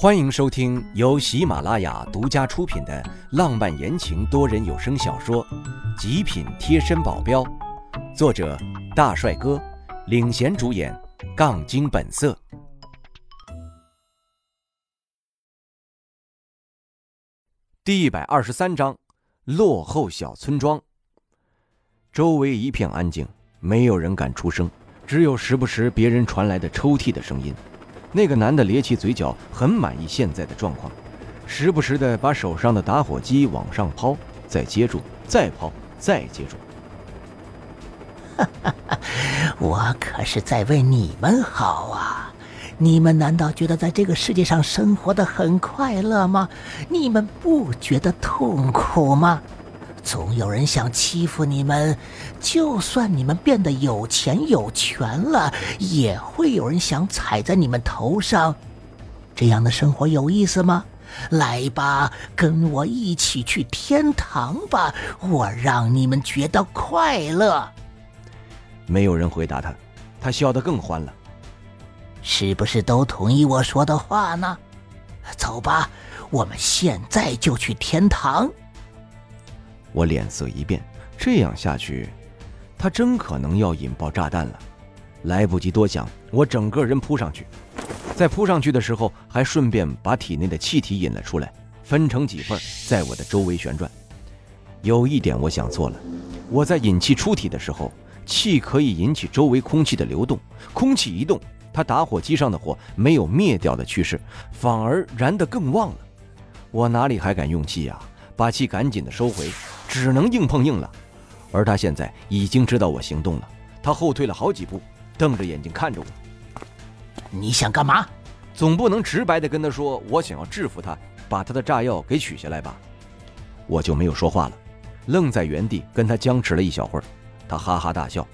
欢迎收听由喜马拉雅独家出品的浪漫言情多人有声小说《极品贴身保镖》，作者大帅哥领衔主演，杠精本色。第一百二十三章：落后小村庄。周围一片安静，没有人敢出声，只有时不时别人传来的抽泣的声音。那个男的咧起嘴角，很满意现在的状况，时不时的把手上的打火机往上抛，再接住，再抛，再接住。哈哈哈！我可是在为你们好啊！你们难道觉得在这个世界上生活的很快乐吗？你们不觉得痛苦吗？总有人想欺负你们，就算你们变得有钱有权了，也会有人想踩在你们头上。这样的生活有意思吗？来吧，跟我一起去天堂吧，我让你们觉得快乐。没有人回答他，他笑得更欢了。是不是都同意我说的话呢？走吧，我们现在就去天堂。我脸色一变，这样下去，他真可能要引爆炸弹了。来不及多想，我整个人扑上去，在扑上去的时候，还顺便把体内的气体引了出来，分成几份，在我的周围旋转。有一点我想错了，我在引气出体的时候，气可以引起周围空气的流动，空气一动，它打火机上的火没有灭掉的趋势，反而燃得更旺了。我哪里还敢用气呀？把气赶紧的收回。只能硬碰硬了，而他现在已经知道我行动了，他后退了好几步，瞪着眼睛看着我。你想干嘛？总不能直白的跟他说我想要制服他，把他的炸药给取下来吧？我就没有说话了，愣在原地跟他僵持了一小会儿。他哈哈大笑，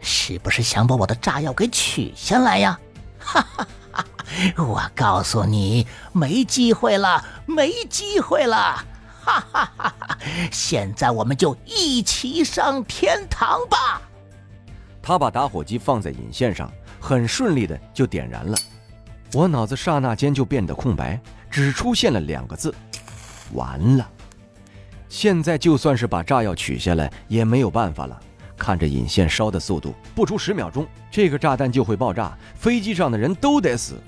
是不是想把我的炸药给取下来呀？哈哈哈！我告诉你，没机会了，没机会了。哈哈哈！哈现在我们就一起上天堂吧。他把打火机放在引线上，很顺利的就点燃了。我脑子刹那间就变得空白，只出现了两个字：完了。现在就算是把炸药取下来也没有办法了。看着引线烧的速度，不出十秒钟，这个炸弹就会爆炸，飞机上的人都得死。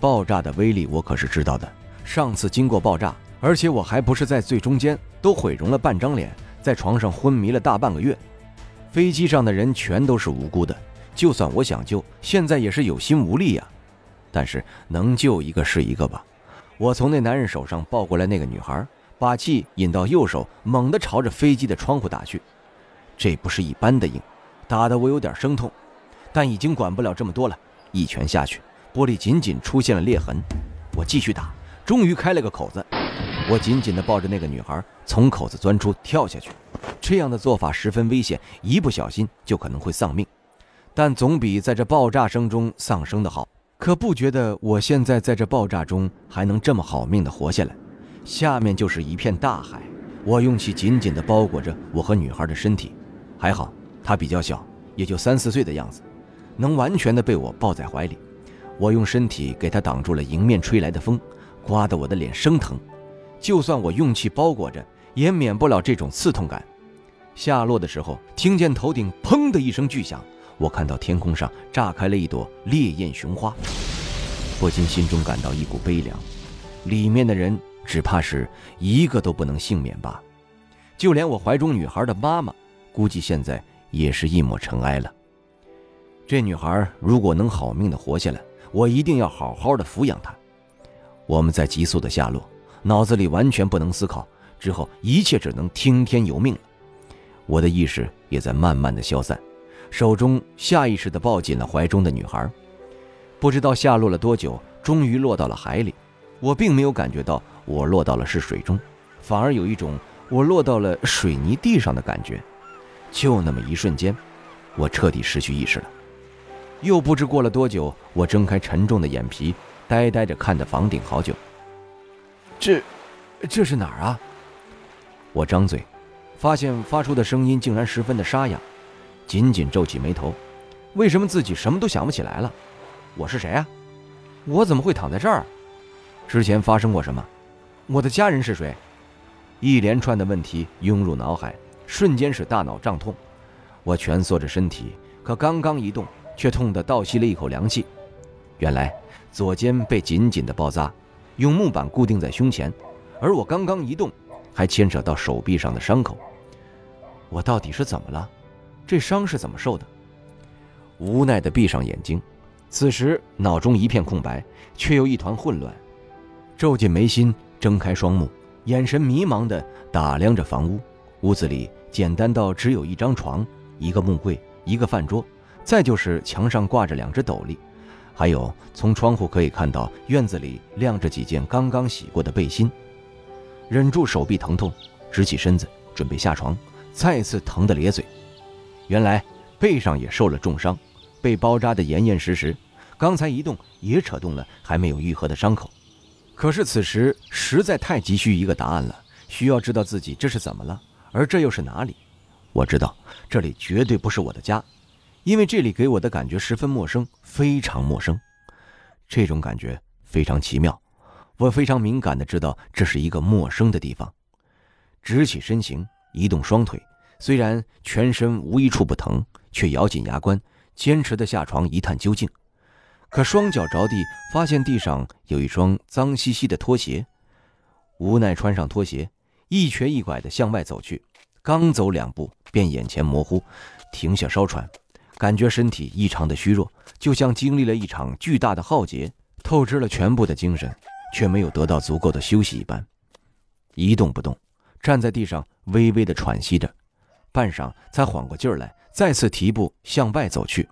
爆炸的威力我可是知道的，上次经过爆炸。而且我还不是在最中间，都毁容了半张脸，在床上昏迷了大半个月。飞机上的人全都是无辜的，就算我想救，现在也是有心无力呀。但是能救一个是一个吧。我从那男人手上抱过来那个女孩，把气引到右手，猛地朝着飞机的窗户打去。这不是一般的硬，打得我有点生痛，但已经管不了这么多了。一拳下去，玻璃仅仅出现了裂痕。我继续打，终于开了个口子。我紧紧地抱着那个女孩，从口子钻出，跳下去。这样的做法十分危险，一不小心就可能会丧命。但总比在这爆炸声中丧生的好。可不觉得我现在在这爆炸中还能这么好命地活下来？下面就是一片大海。我用气紧紧地包裹着我和女孩的身体，还好她比较小，也就三四岁的样子，能完全地被我抱在怀里。我用身体给她挡住了迎面吹来的风，刮得我的脸生疼。就算我用气包裹着，也免不了这种刺痛感。下落的时候，听见头顶“砰”的一声巨响，我看到天空上炸开了一朵烈焰雄花，不禁心中感到一股悲凉。里面的人只怕是一个都不能幸免吧？就连我怀中女孩的妈妈，估计现在也是一抹尘埃了。这女孩如果能好命的活下来，我一定要好好的抚养她。我们在急速的下落。脑子里完全不能思考，之后一切只能听天由命了。我的意识也在慢慢的消散，手中下意识的抱紧了怀中的女孩。不知道下落了多久，终于落到了海里。我并没有感觉到我落到了是水中，反而有一种我落到了水泥地上的感觉。就那么一瞬间，我彻底失去意识了。又不知过了多久，我睁开沉重的眼皮，呆呆着看着房顶好久。这，这是哪儿啊？我张嘴，发现发出的声音竟然十分的沙哑，紧紧皱起眉头。为什么自己什么都想不起来了？我是谁啊？我怎么会躺在这儿？之前发生过什么？我的家人是谁？一连串的问题涌入脑海，瞬间使大脑胀痛。我蜷缩着身体，可刚刚一动，却痛得倒吸了一口凉气。原来左肩被紧紧的包扎，用木板固定在胸前，而我刚刚一动，还牵扯到手臂上的伤口。我到底是怎么了？这伤是怎么受的？无奈的闭上眼睛，此时脑中一片空白，却又一团混乱。皱紧眉心，睁开双目，眼神迷茫地打量着房屋。屋子里简单到只有一张床、一个木柜、一个饭桌，再就是墙上挂着两只斗笠，还有从窗户可以看到院子里晾着几件刚刚洗过的背心。忍住手臂疼痛，直起身子准备下床，再次疼得咧嘴。原来背上也受了重伤，被包扎得严严实实，刚才一动也扯动了还没有愈合的伤口。可是此时实在太急需一个答案了，需要知道自己这是怎么了，而这又是哪里？我知道这里绝对不是我的家，因为这里给我的感觉十分陌生，非常陌生。这种感觉非常奇妙，我非常敏感的知道这是一个陌生的地方。直起身形，移动双腿，虽然全身无一处不疼，却咬紧牙关，坚持的下床一探究竟。可双脚着地，发现地上有一双脏兮兮的拖鞋，无奈穿上拖鞋，一瘸一拐的向外走去。刚走两步，便眼前模糊，停下稍喘，感觉身体异常的虚弱，就像经历了一场巨大的浩劫，透支了全部的精神，却没有得到足够的休息一般，一动不动，站在地上微微的喘息着，半晌才缓过劲儿来，再次提步向外走去，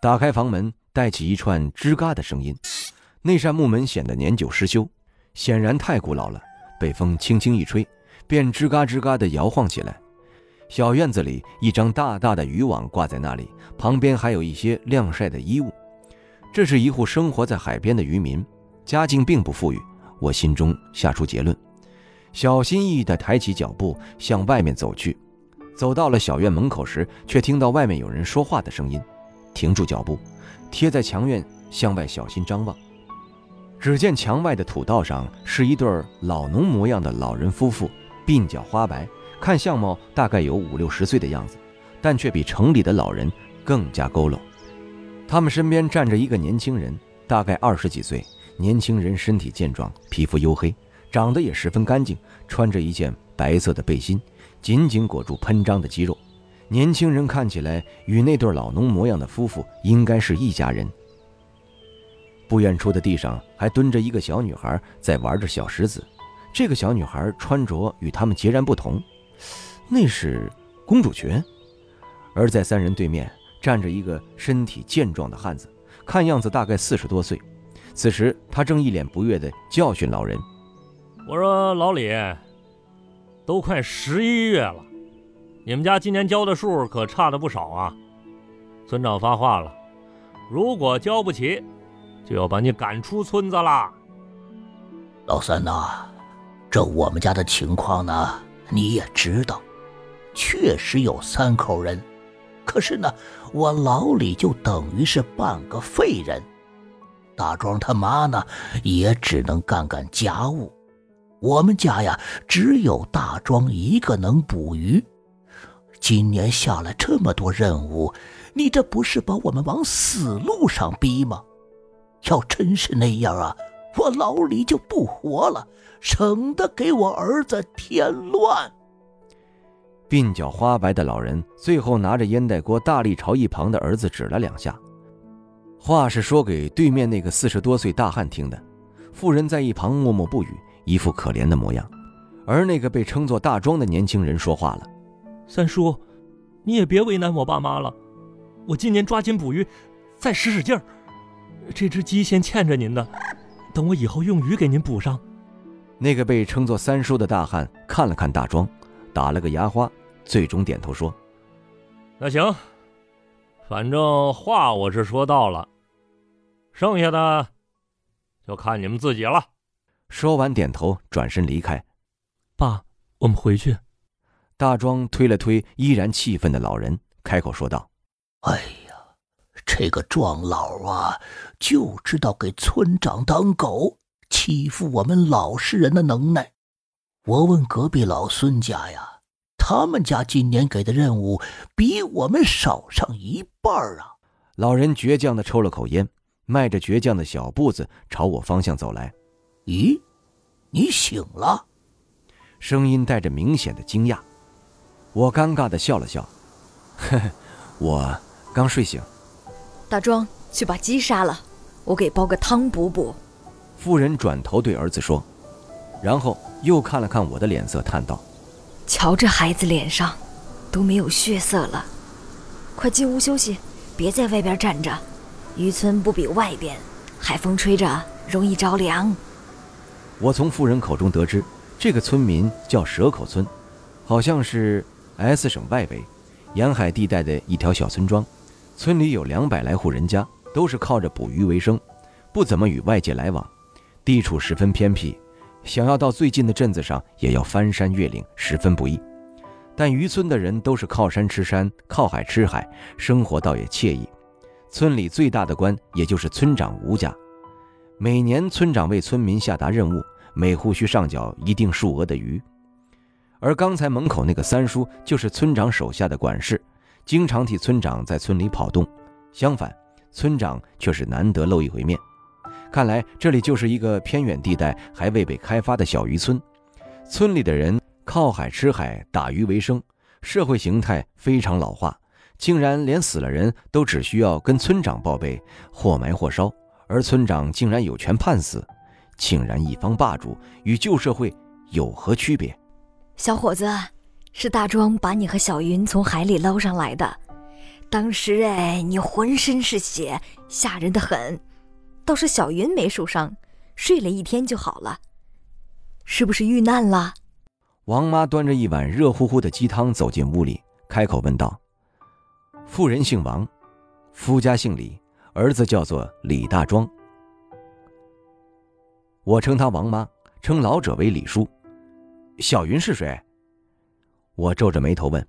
打开房门。带起一串吱嘎的声音，那扇木门显得年久失修，显然太古老了。被风轻轻一吹，便吱嘎吱嘎地摇晃起来。小院子里，一张大大的渔网挂在那里，旁边还有一些晾晒的衣物。这是一户生活在海边的渔民，家境并不富裕。我心中下出结论，小心翼翼地抬起脚步向外面走去。走到了小院门口时，却听到外面有人说话的声音，停住脚步。贴在墙院向外小心张望，只见墙外的土道上是一对老农模样的老人夫妇，鬓角花白，看相貌大概有五六十岁的样子，但却比城里的老人更加佝偻。他们身边站着一个年轻人，大概二十几岁。年轻人身体健壮，皮肤黝黑，长得也十分干净，穿着一件白色的背心，紧紧裹住喷张的肌肉。年轻人看起来与那对老农模样的夫妇应该是一家人。不远处的地上还蹲着一个小女孩，在玩着小石子。这个小女孩穿着与他们截然不同，那是公主裙。而在三人对面站着一个身体健壮的汉子，看样子大概四十多岁。此时他正一脸不悦地教训老人：“我说老李，都快十一月了。”你们家今年交的数可差的不少啊！村长发话了，如果交不起，就要把你赶出村子啦。老三呐，这我们家的情况呢，你也知道，确实有三口人，可是呢，我老李就等于是半个废人，大庄他妈呢，也只能干干家务，我们家呀，只有大庄一个能捕鱼。今年下了这么多任务，你这不是把我们往死路上逼吗？要真是那样啊，我老李就不活了，省得给我儿子添乱。鬓角花白的老人最后拿着烟袋锅大力朝一旁的儿子指了两下，话是说给对面那个四十多岁大汉听的。妇人在一旁默默不语，一副可怜的模样。而那个被称作大庄的年轻人说话了。三叔，你也别为难我爸妈了。我今年抓紧捕鱼，再使使劲儿。这只鸡先欠着您的，等我以后用鱼给您补上。那个被称作三叔的大汉看了看大庄，打了个牙花，最终点头说：“那行，反正话我是说到了，剩下的就看你们自己了。”说完点头，转身离开。爸，我们回去。大庄推了推依然气愤的老人，开口说道：“哎呀，这个壮老啊，就知道给村长当狗，欺负我们老实人的能耐。我问隔壁老孙家呀，他们家今年给的任务比我们少上一半啊！老人倔强的抽了口烟，迈着倔强的小步子朝我方向走来。咦，你醒了？声音带着明显的惊讶。我尴尬的笑了笑，呵呵，我刚睡醒。大庄，去把鸡杀了，我给煲个汤补补。妇人转头对儿子说，然后又看了看我的脸色，叹道：“瞧这孩子脸上都没有血色了，快进屋休息，别在外边站着。渔村不比外边，海风吹着容易着凉。”我从妇人口中得知，这个村民叫蛇口村，好像是 S 省外围沿海地带的一条小村庄。村里有两百来户人家，都是靠着捕鱼为生，不怎么与外界来往。地处十分偏僻，想要到最近的镇子上，也要翻山越岭，十分不易。但渔村的人都是靠山吃山，靠海吃海，生活倒也惬意。村里最大的官，也就是村长吴家，每年村长为村民下达任务，每户需上缴一定数额的鱼。而刚才门口那个三叔，就是村长手下的管事。经常替村长在村里跑动，相反，村长却是难得露一回面。看来这里就是一个偏远地带还未被开发的小渔村。村里的人靠海吃海，打鱼为生，社会形态非常老化，竟然连死了人都只需要跟村长报备，或埋或烧，而村长竟然有权判死，竟然一方霸主，与旧社会有何区别？小伙子。是大庄把你和小云从海里捞上来的，当时哎，你浑身是血，吓人的很。倒是小云没受伤，睡了一天就好了。是不是遇难了？王妈端着一碗热乎乎的鸡汤走进屋里，开口问道：“妇人姓王，夫家姓李，儿子叫做李大庄。我称他王妈，称老者为李叔。小云是谁？”我皱着眉头问，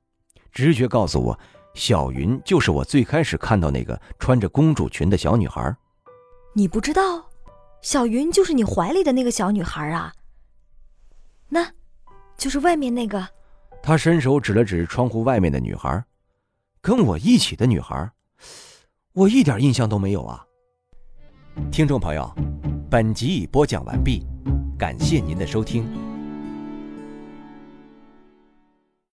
直觉告诉我，小云就是我最开始看到那个穿着公主裙的小女孩。你不知道，小云就是你怀里的那个小女孩啊。那，就是外面那个。他伸手指了指窗户外面的女孩，跟我一起的女孩，我一点印象都没有啊。听众朋友，本集已播讲完毕，感谢您的收听。